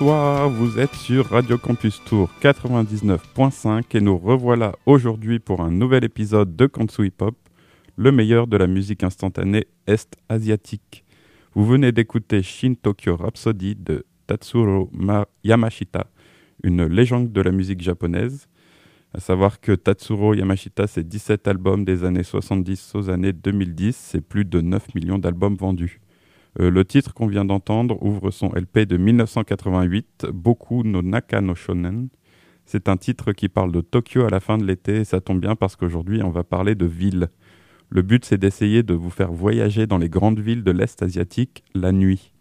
Bonsoir, vous êtes sur Radio Campus Tour 99.5 et nous revoilà aujourd'hui pour un nouvel épisode de Kansu Hip Hop, le meilleur de la musique instantanée est-asiatique. Vous venez d'écouter Shin Tokyo Rhapsody de Tatsuro Yamashita, une légende de la musique japonaise. À savoir que Tatsuro Yamashita, c'est 17 albums des années 70 aux années 2010, c'est plus de 9 millions d'albums vendus. Euh, le titre qu'on vient d'entendre ouvre son LP de 1988, Boku no Naka no Shonen. C'est un titre qui parle de Tokyo à la fin de l'été et ça tombe bien parce qu'aujourd'hui on va parler de villes. Le but c'est d'essayer de vous faire voyager dans les grandes villes de l'Est asiatique la nuit.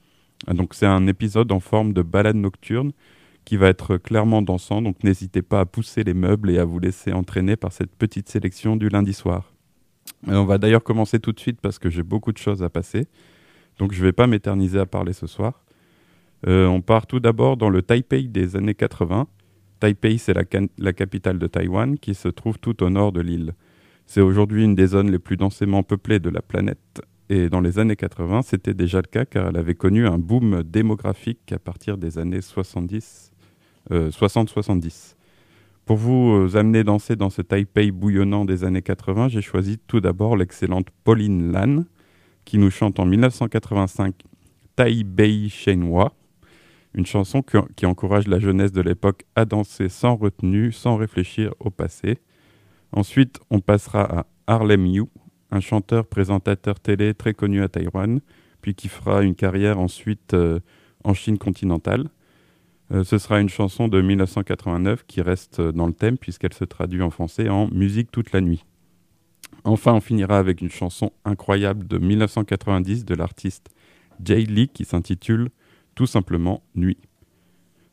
Ah, donc c'est un épisode en forme de balade nocturne qui va être clairement dansant, donc n'hésitez pas à pousser les meubles et à vous laisser entraîner par cette petite sélection du lundi soir. on va d'ailleurs commencer tout de suite parce que j'ai beaucoup de choses à passer. Donc je ne vais pas m'éterniser à parler ce soir. Euh, on part tout d'abord dans le Taipei des années 80. Taipei, c'est la, capitale de Taïwan qui se trouve tout au nord de l'île. C'est aujourd'hui une des zones les plus densément peuplées de la planète. Et dans les années 80, c'était déjà le cas car elle avait connu un boom démographique à partir des années 70, 60-70. Euh, Pour vous euh, amener danser dans ce Taipei bouillonnant des années 80, j'ai choisi tout d'abord l'excellente Pauline Lan, qui nous chante en 1985 Tai Bei Shenhua, une chanson qui, encourage la jeunesse de l'époque à danser sans retenue, sans réfléchir au passé. Ensuite, on passera à Harlem Yu, un chanteur présentateur télé très connu à Taïwan, puis qui fera une carrière ensuite euh, en Chine continentale. Euh, ce sera une chanson de 1989 qui reste dans le thème puisqu'elle se traduit en français en Musique toute la nuit. Enfin, on finira avec une chanson incroyable de 1990 de l'artiste Jay Lee qui s'intitule tout simplement Nuit.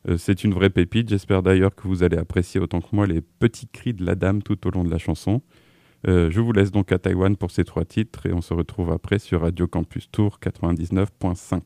Euh, c'est une vraie pépite, j'espère d'ailleurs que vous allez apprécier autant que moi les petits cris de la dame tout au long de la chanson. Euh, je vous laisse donc à Taïwan pour ces trois titres et on se retrouve après sur Radio Campus Tour 99.5.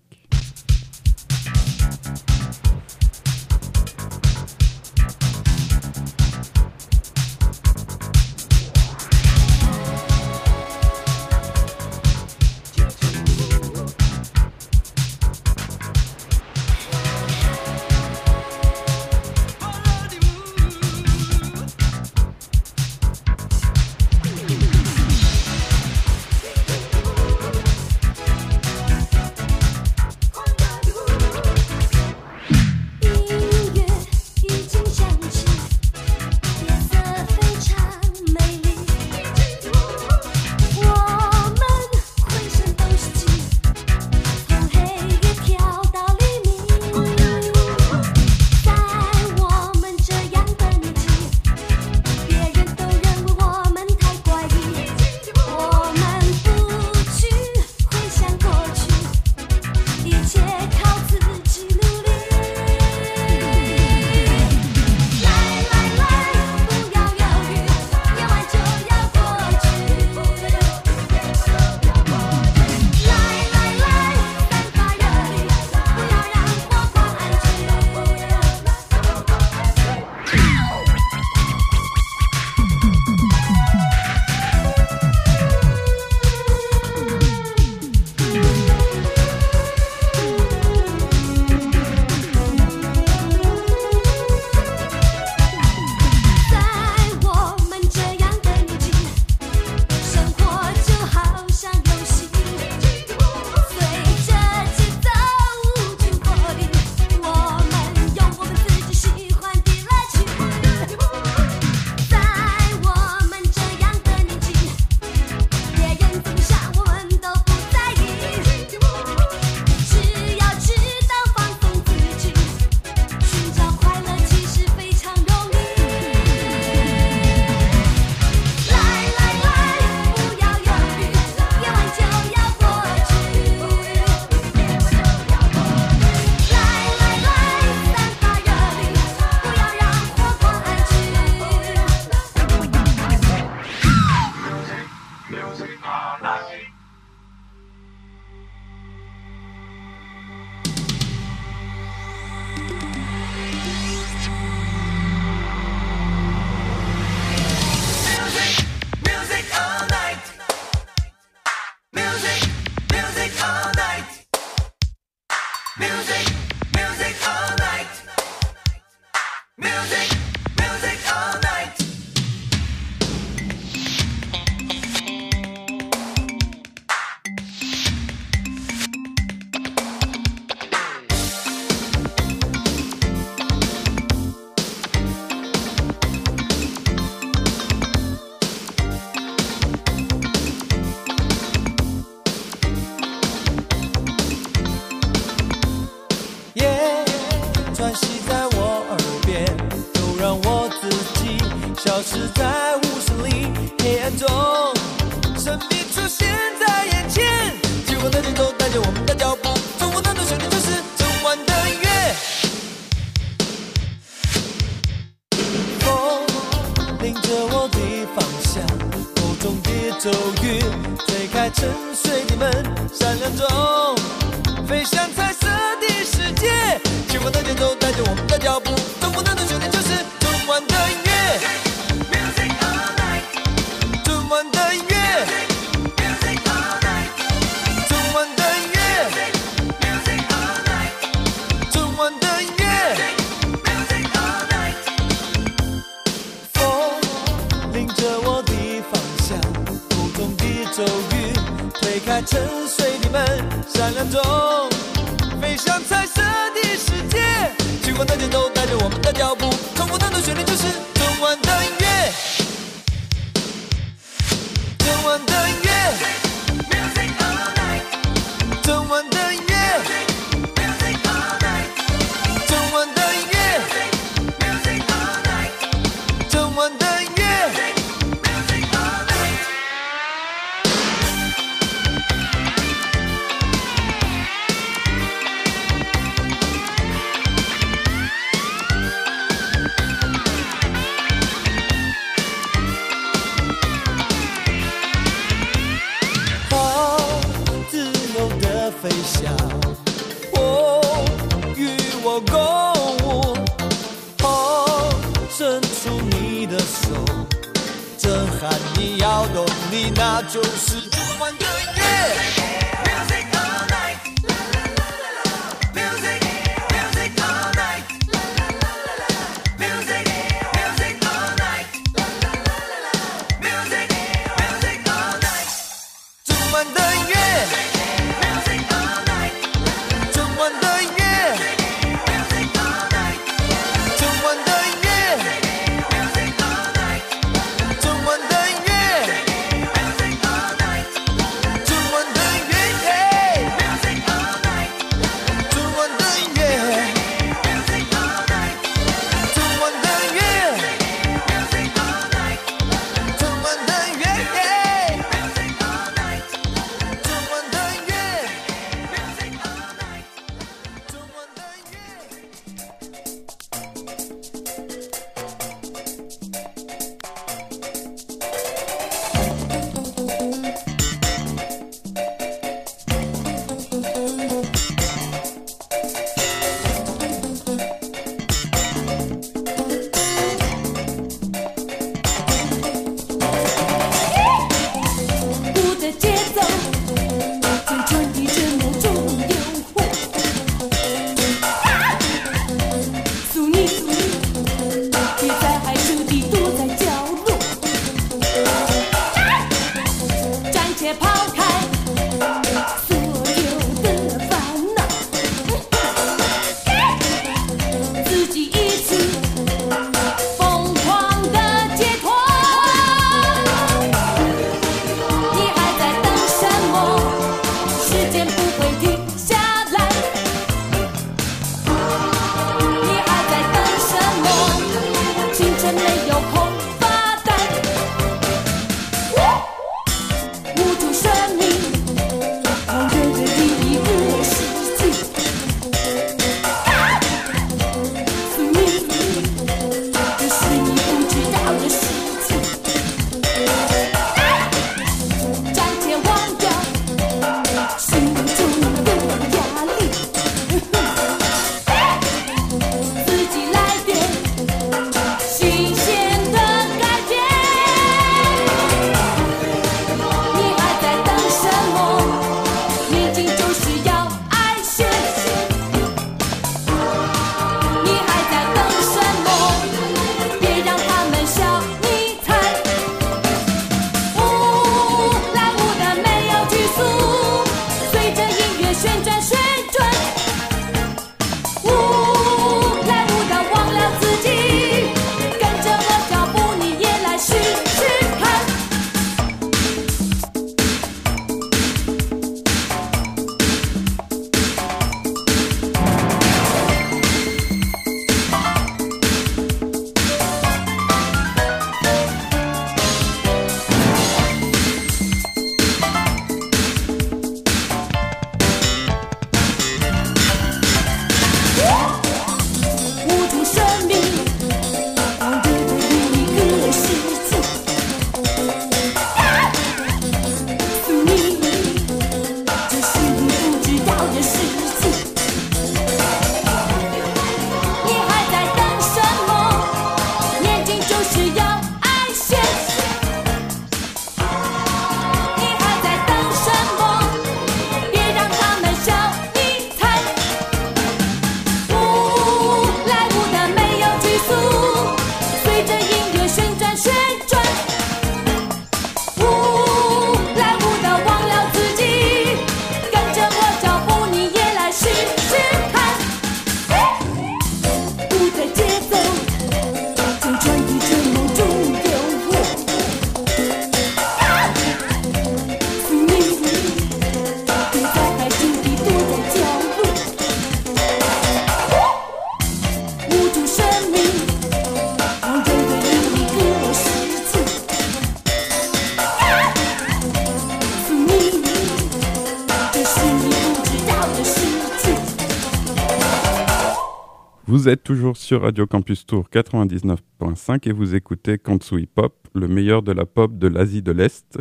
Vous êtes toujours sur Radio Campus Tour 99.5 et vous écoutez Kansui Pop, le meilleur de la pop de l'Asie de l'Est.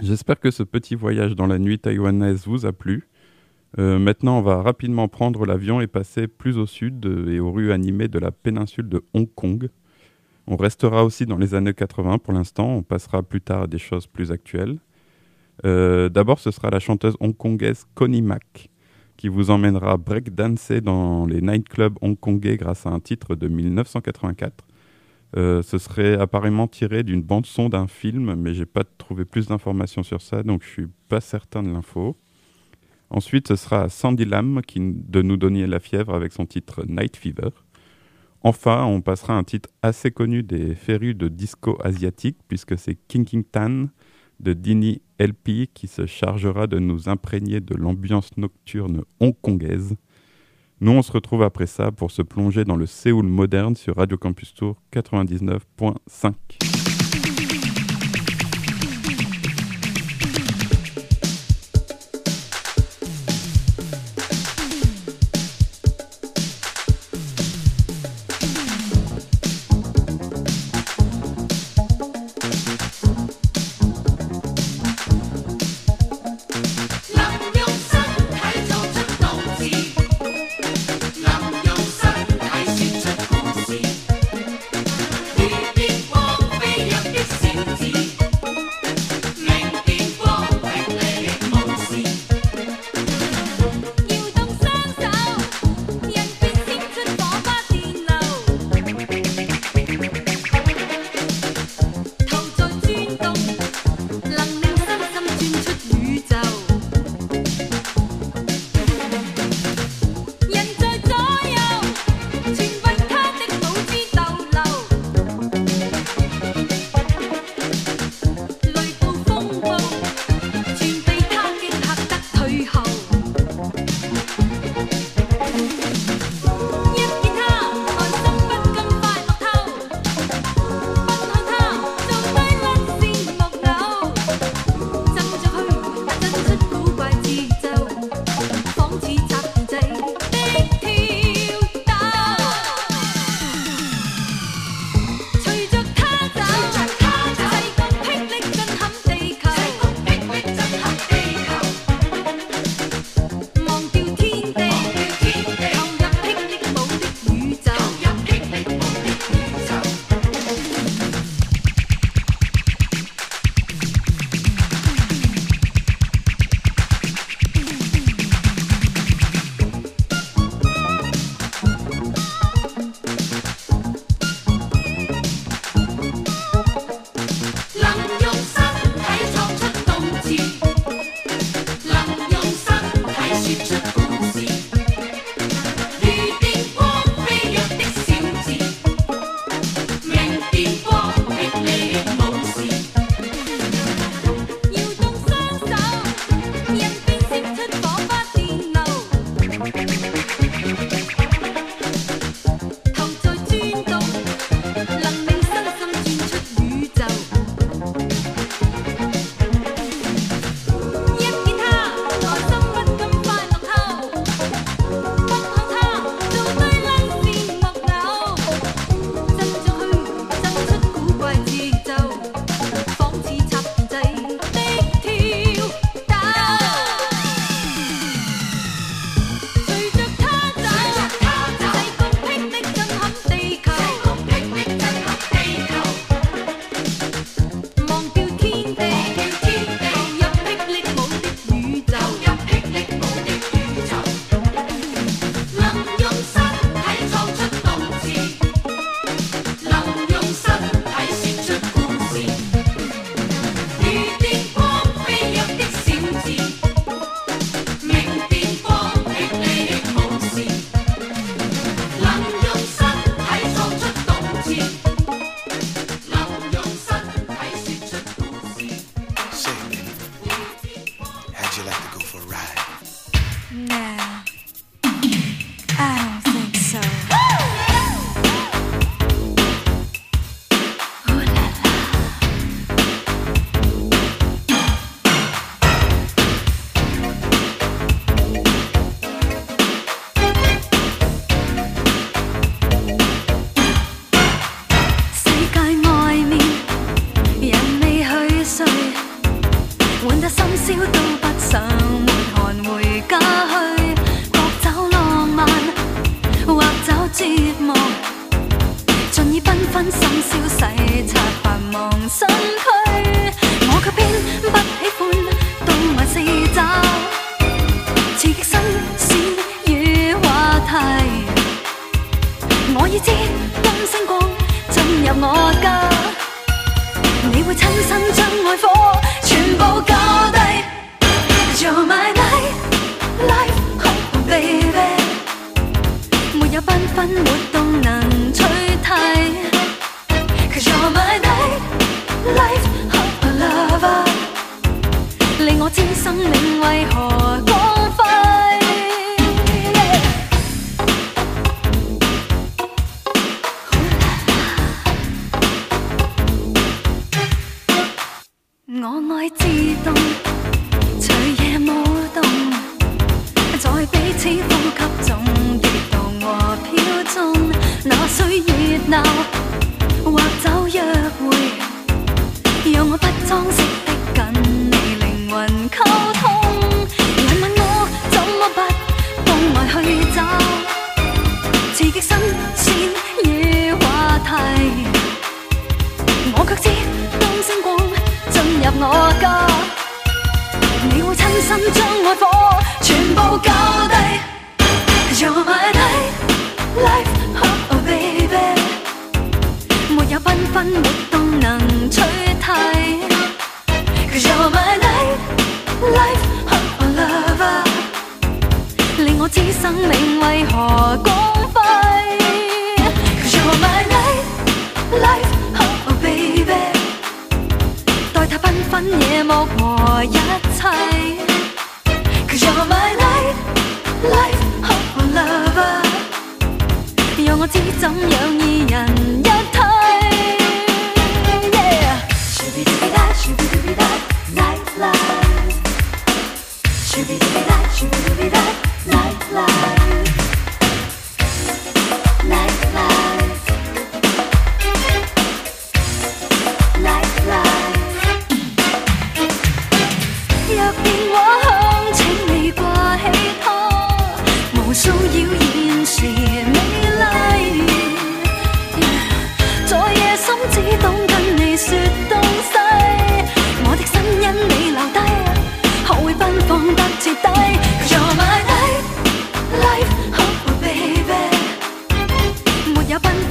J'espère que ce petit voyage dans la nuit taïwanaise vous a plu. Euh, maintenant, on va rapidement prendre l'avion et passer plus au sud euh, et aux rues animées de la péninsule de Hong Kong. On restera aussi dans les années 80 pour l'instant, on passera plus tard à des choses plus actuelles. Euh, D'abord, ce sera la chanteuse hongkongaise Connie Mack qui vous emmènera breakdancer dans les nightclubs hongkongais grâce à un titre de 1984. Euh, ce serait apparemment tiré d'une bande son d'un film, mais j'ai pas trouvé plus d'informations sur ça, donc je suis pas certain de l'info. Ensuite, ce sera Sandy Lam qui de nous donner la fièvre avec son titre Night Fever. Enfin, on passera un titre assez connu des férus de disco asiatique, puisque c'est King King Tan de Dini LP qui se chargera de nous imprégner de l'ambiance nocturne hongkongaise. Nous, on se retrouve après ça pour se plonger dans le Séoul moderne sur Radio Campus Tour 99.5.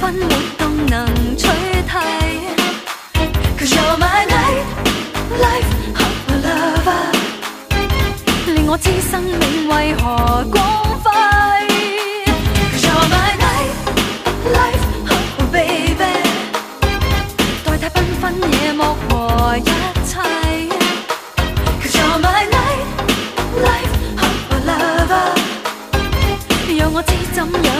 分活动能取替。Cause you're my night，life of a lover，令我知生命为何光辉。Cause you're my night，life of a baby，代替缤纷夜幕和一切。Cause you're my night，life of a lover，让我知怎样。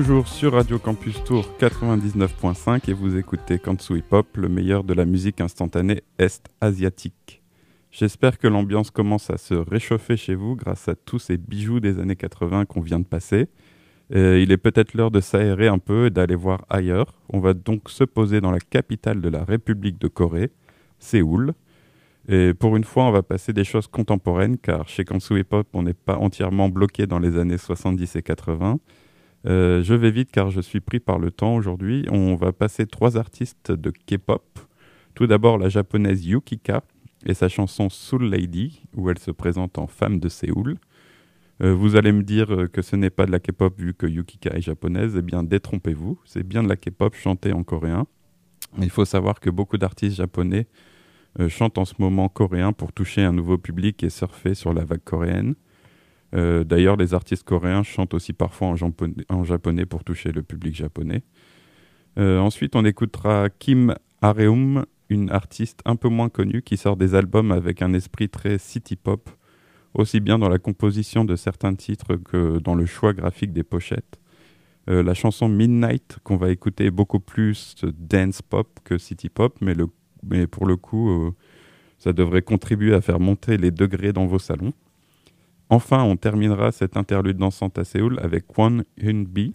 Toujours sur Radio Campus Tour 99.5 et vous écoutez Kansu Hip Hop, le meilleur de la musique instantanée est-asiatique. J'espère que l'ambiance commence à se réchauffer chez vous grâce à tous ces bijoux des années 80 qu'on vient de passer. Il est peut-être l'heure de s'aérer un peu et d'aller voir ailleurs. On va donc se poser dans la capitale de la République de Corée, Séoul. Et pour une fois, on va passer des choses contemporaines car chez Kansu Hip Hop, on n'est pas entièrement bloqué dans les années 70 et 80. Euh, je vais vite car je suis pris par le temps aujourd'hui. On va passer trois artistes de K-pop. Tout d'abord la japonaise Yukika et sa chanson Soul Lady où elle se présente en femme de Séoul. Euh, vous allez me dire euh, que ce n'est pas de la K-pop vu que Yukika est japonaise. Eh bien, détrompez-vous. C'est bien de la K-pop chantée en coréen. Il faut savoir que beaucoup d'artistes japonais chantent en ce moment coréen pour toucher un nouveau public et surfer sur la vague coréenne. Euh, d'ailleurs, les artistes coréens chantent aussi parfois en japonais, pour toucher le public japonais. Euh, ensuite, on écoutera Kim Areum, une artiste un peu moins connue qui sort des albums avec un esprit très city pop, aussi bien dans la composition de certains titres que dans le choix graphique des pochettes. Euh, la chanson Midnight qu'on va écouter est beaucoup plus dance pop que city pop, mais, mais pour le coup, ça devrait contribuer à faire monter les degrés dans vos salons. Enfin, on terminera cette interlude dansante à Séoul avec Kwon Hyun-bi,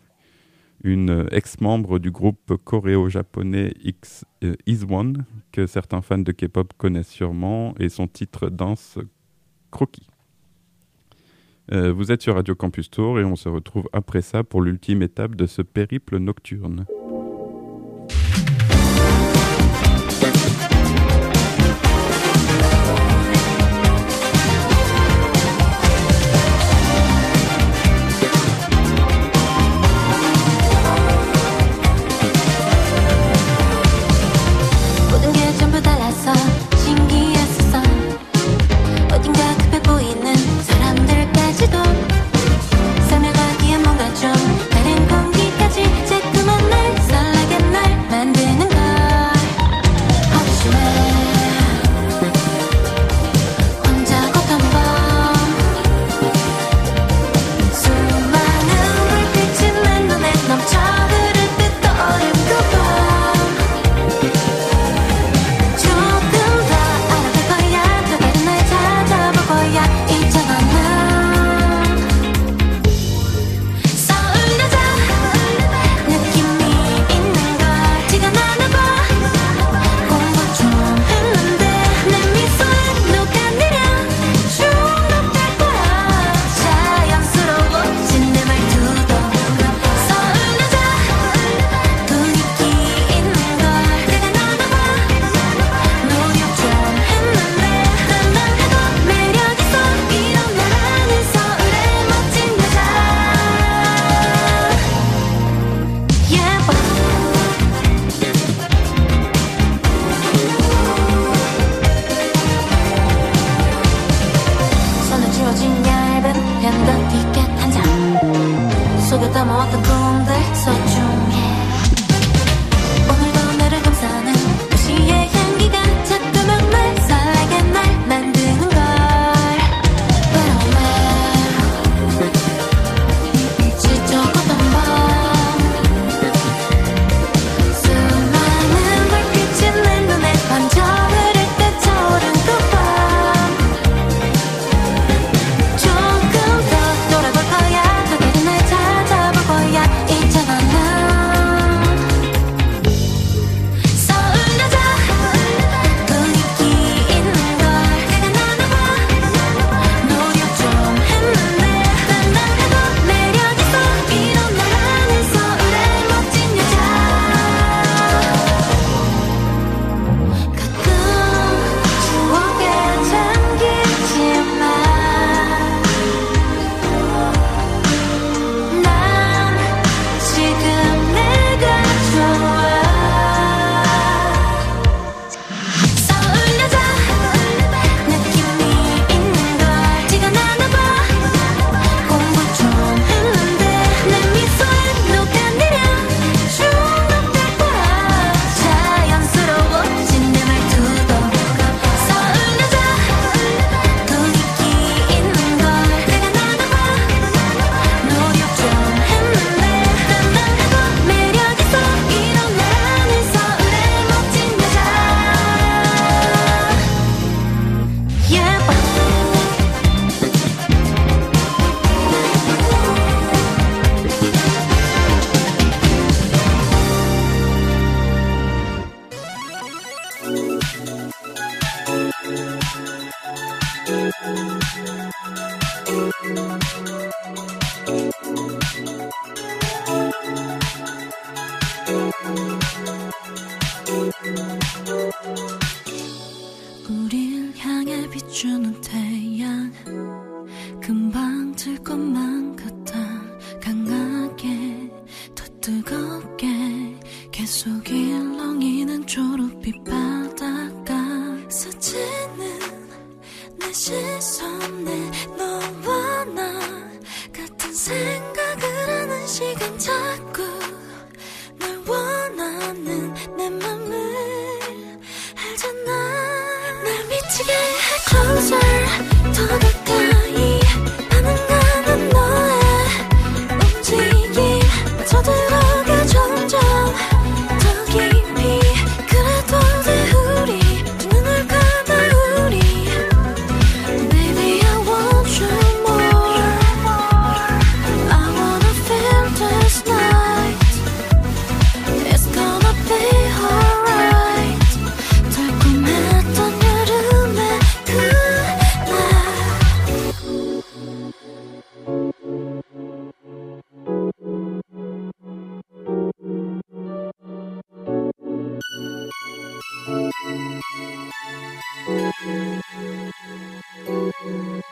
une ex-membre du groupe coréo-japonais X euh, que certains fans de K-pop connaissent sûrement, et son titre danse Croquis. Euh, vous êtes sur Radio Campus Tour et on se retrouve après ça pour l'ultime étape de ce périple nocturne.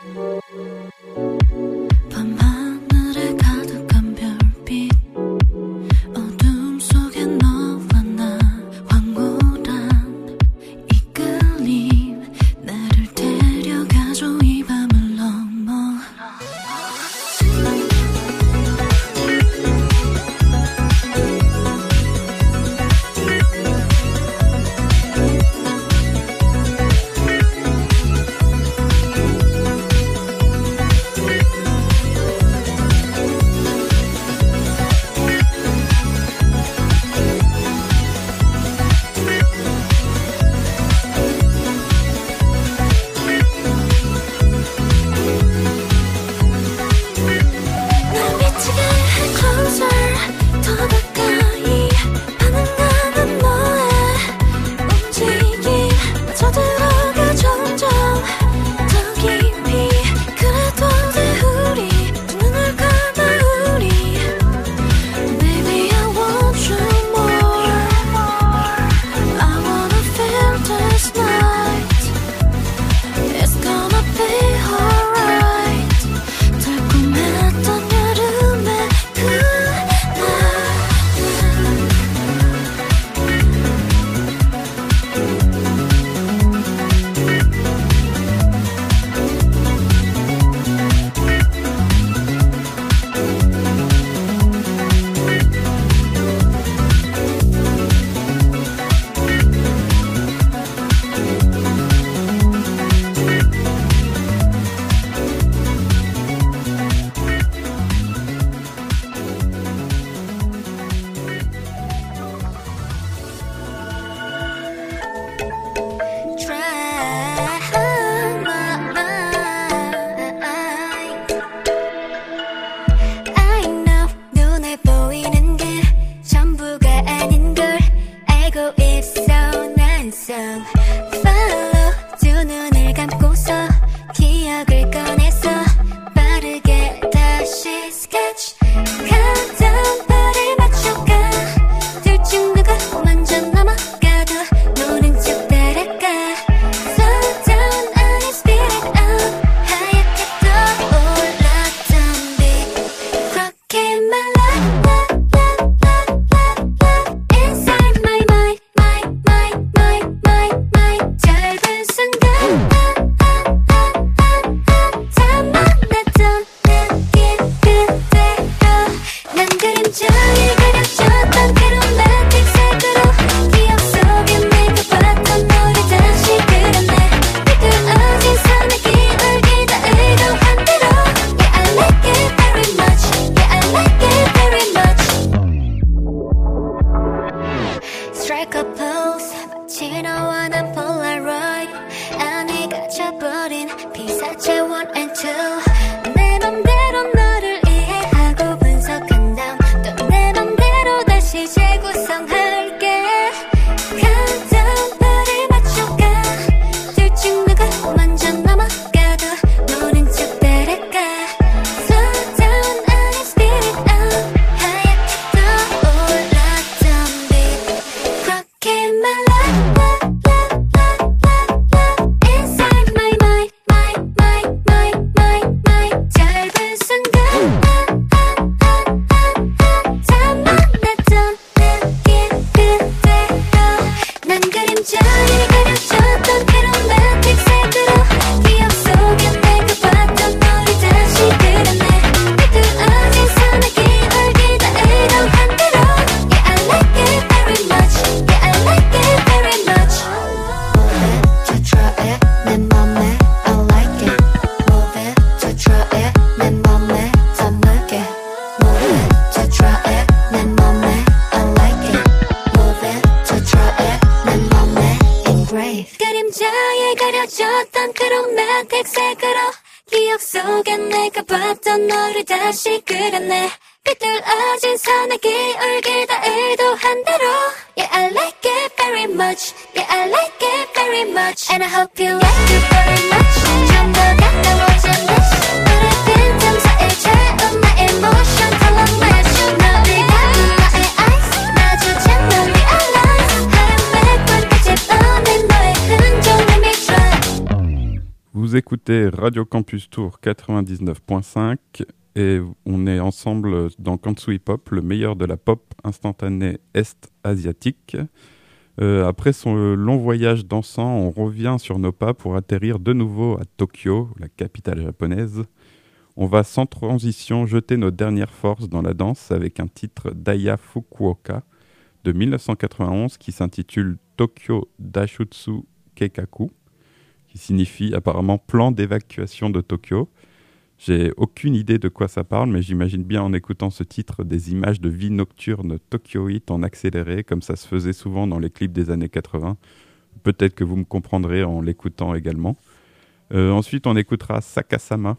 Música Radio Campus Tour 99.5 et on est ensemble dans Kansu Hip Hop, le meilleur de la pop instantanée est-asiatique. Euh, après son long voyage dansant, on revient sur nos pas pour atterrir de nouveau à Tokyo, la capitale japonaise. On va sans transition jeter nos dernières forces dans la danse avec un titre d'Aya Fukuoka de 1991 qui s'intitule Tokyo Dashutsu Keikaku, qui signifie apparemment plan d'évacuation de Tokyo. J'ai aucune idée de quoi ça parle, mais j'imagine bien en écoutant ce titre des images de vie nocturne tokyoïte en accéléré, comme ça se faisait souvent dans les clips des années 80. Peut-être que vous me comprendrez en l'écoutant également. Euh, ensuite, on écoutera Sakasama,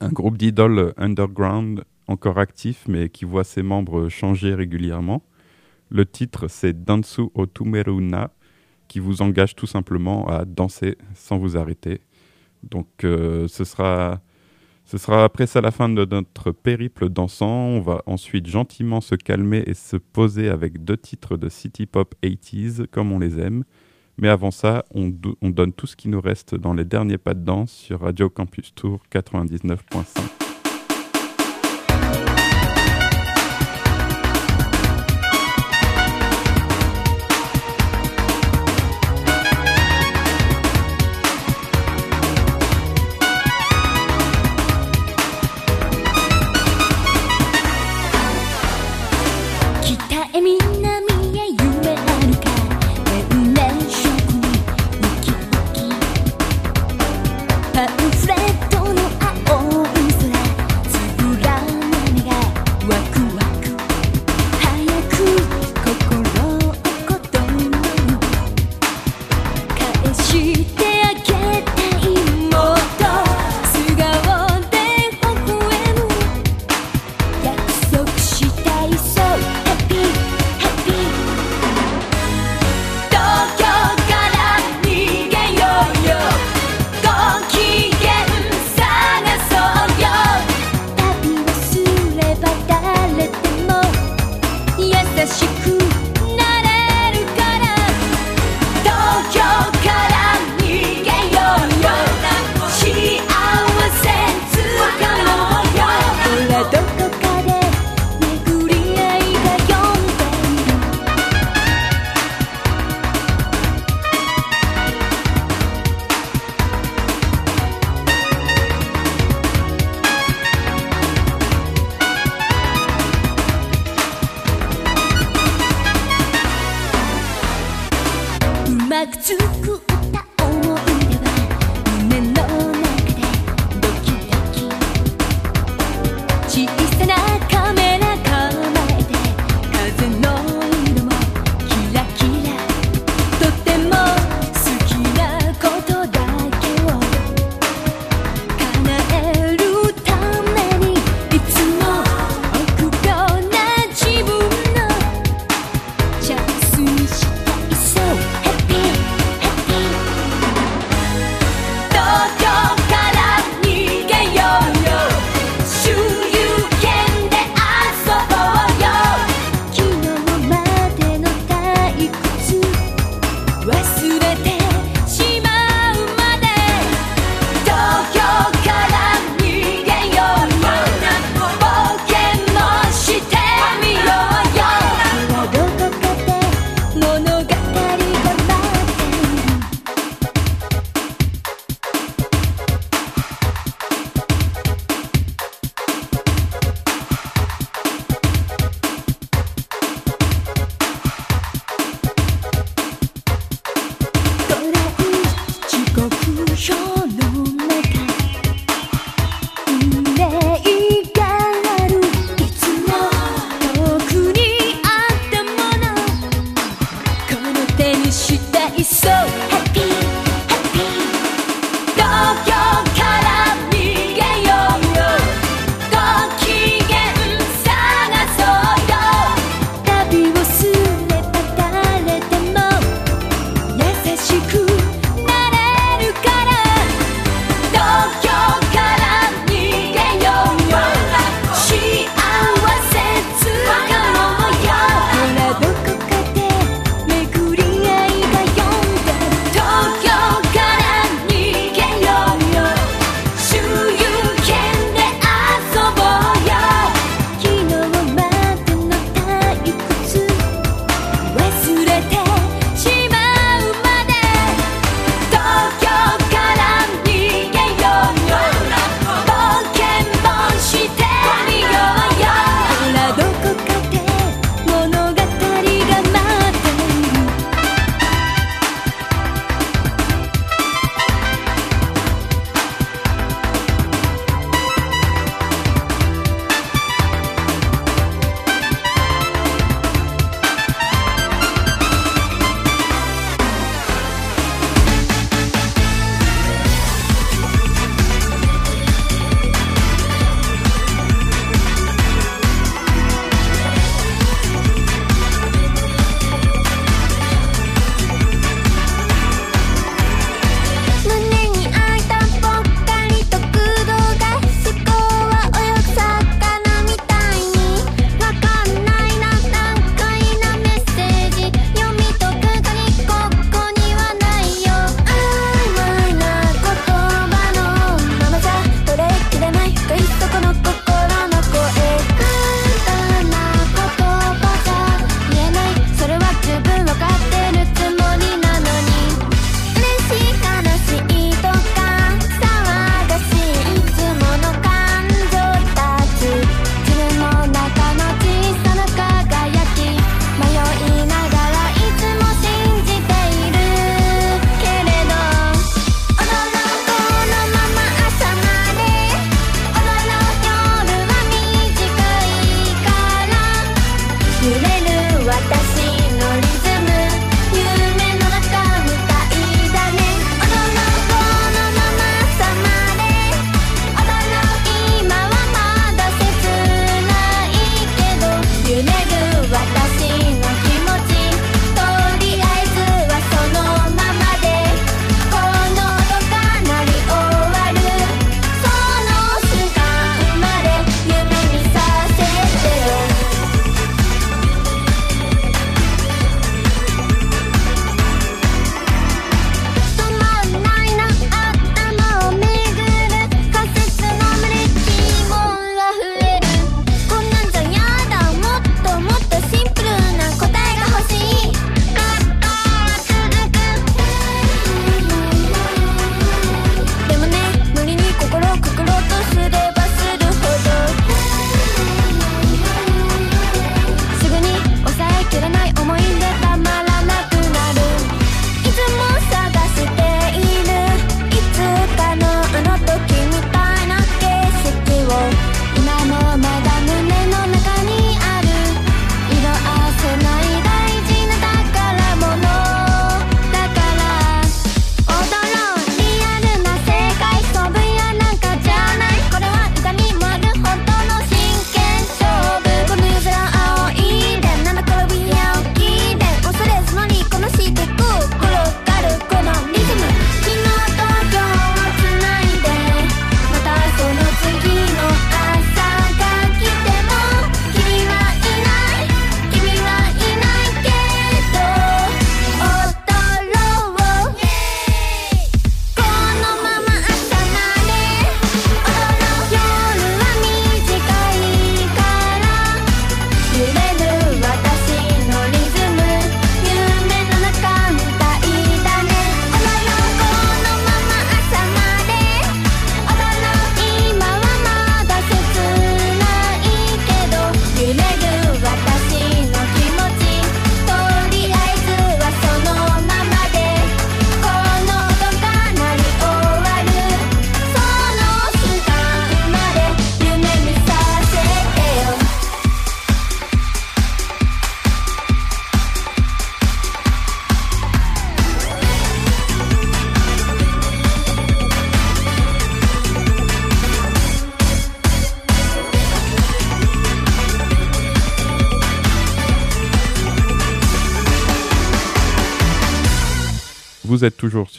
un groupe d'idoles underground encore actif, mais qui voit ses membres changer régulièrement. Le titre, c'est Dansu Otumeruna, qui vous engage tout simplement à danser sans vous arrêter. Donc, euh, ce sera ce sera après ça la fin de notre périple dansant. On va ensuite gentiment se calmer et se poser avec deux titres de city pop 80s comme on les aime. Mais avant ça, on, do- on donne tout ce qui nous reste dans les derniers pas de danse sur Radio Campus Tour 99.5.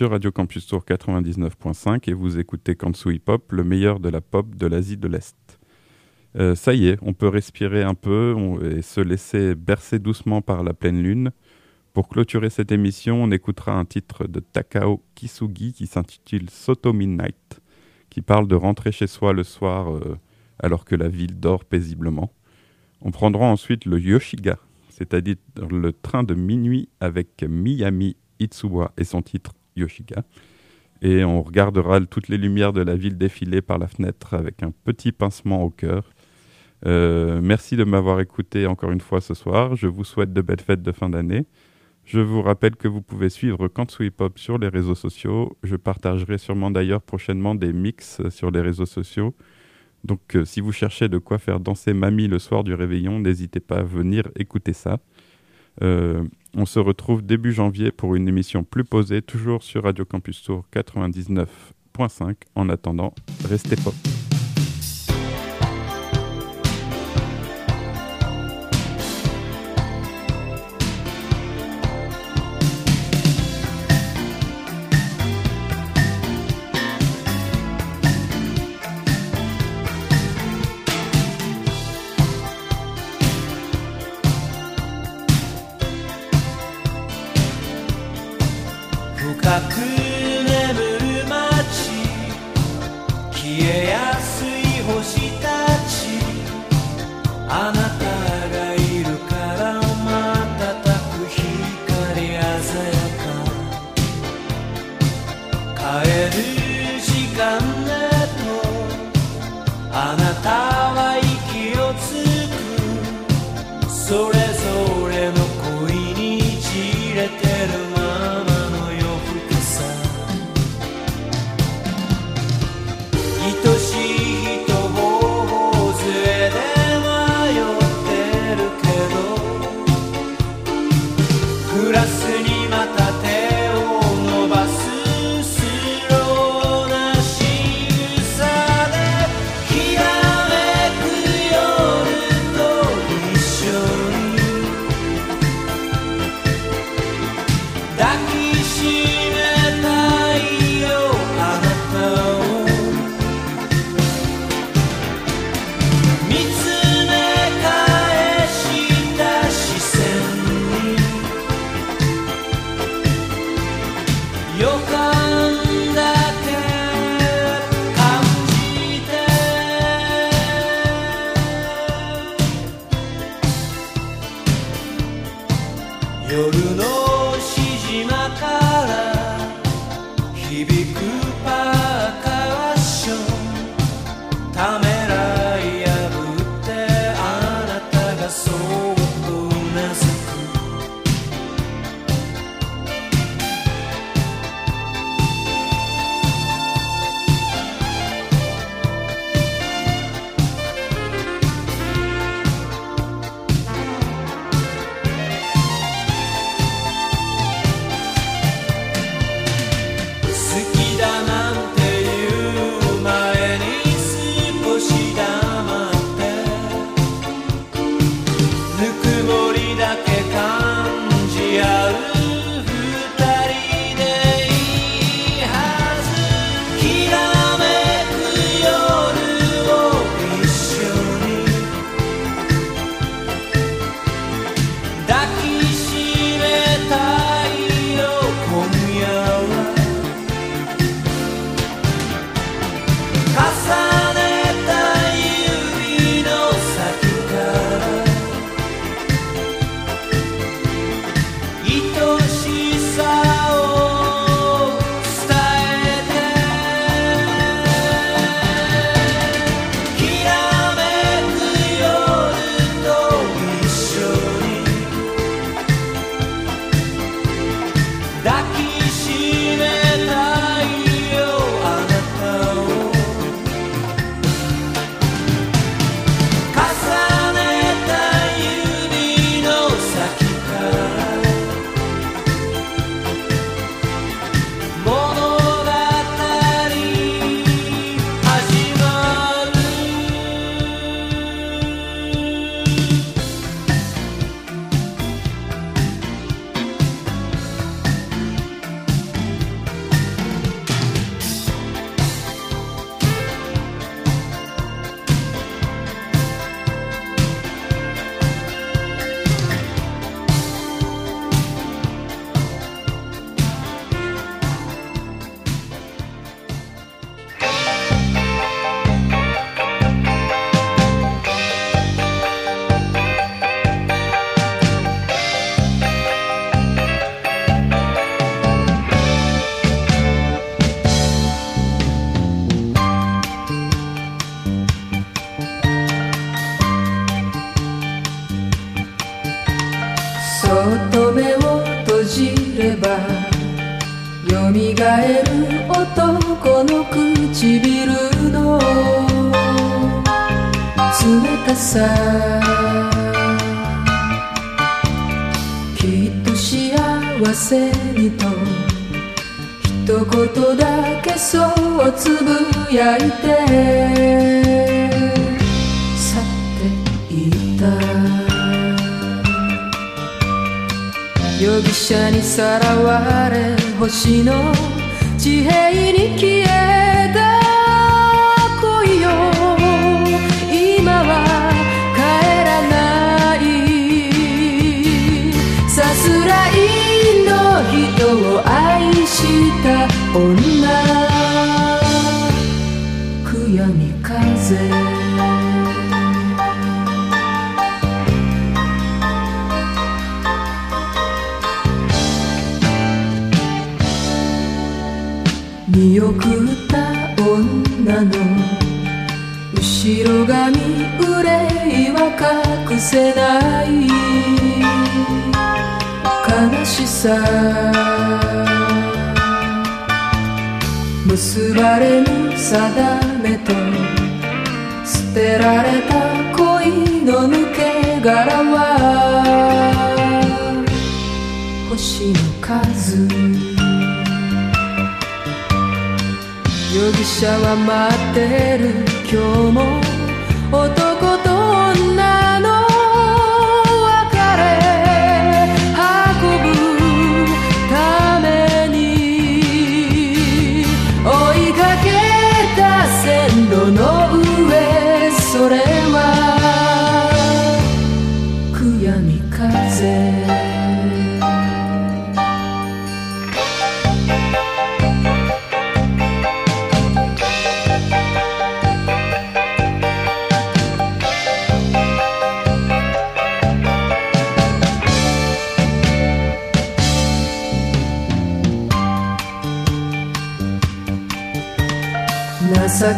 Radio Campus Tour 99.5 et vous écoutez Kansu Hip Hop, le meilleur de la pop de l'Asie de l'Est. Euh, ça y est, on peut respirer un peu et se laisser bercer doucement par la pleine lune. Pour clôturer cette émission, on écoutera un titre de Takao Kisugi qui s'intitule Soto Midnight, qui parle de rentrer chez soi le soir euh, alors que la ville dort paisiblement. On prendra ensuite le Yoshiga, c'est-à-dire le train de minuit avec Miyami Itsuwa et son titre Yoshiga. Et on regardera toutes les lumières de la ville défiler par la fenêtre avec un petit pincement au cœur. Euh, merci de m'avoir écouté encore une fois ce soir. Je vous souhaite de belles fêtes de fin d'année. Je vous rappelle que vous pouvez suivre Kansu Hip sur les réseaux sociaux. Je partagerai sûrement d'ailleurs prochainement des mix sur les réseaux sociaux. Donc euh, si vous cherchez de quoi faire danser mamie le soir du réveillon, n'hésitez pas à venir écouter ça. Euh, on se retrouve début janvier pour une émission plus posée, toujours sur Radio Campus Tour 99.5. En attendant, restez pop. える男の唇の冷たさきっと幸せにと一言だけそうつぶやいて去っていった容疑者にさらわれ星の地平に消えた恋よ。今は帰らない。さすらいの人を愛した女。悔やみ風。女の。後ろ髪憂いは隠せない。悲しさ。結ばれぬ定めと。捨てられた恋の抜け殻は。星の数。容疑者は待ってる。今日も男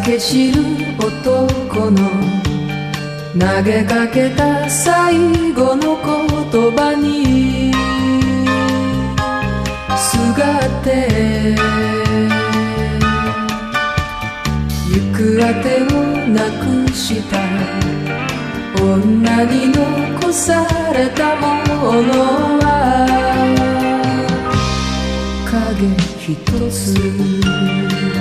け知る男の投げかけた最後の言葉にすがって行くあてをなくした女に残されたものは影一つ。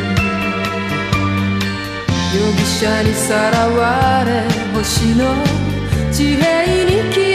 者にさらわれ星の地平に消え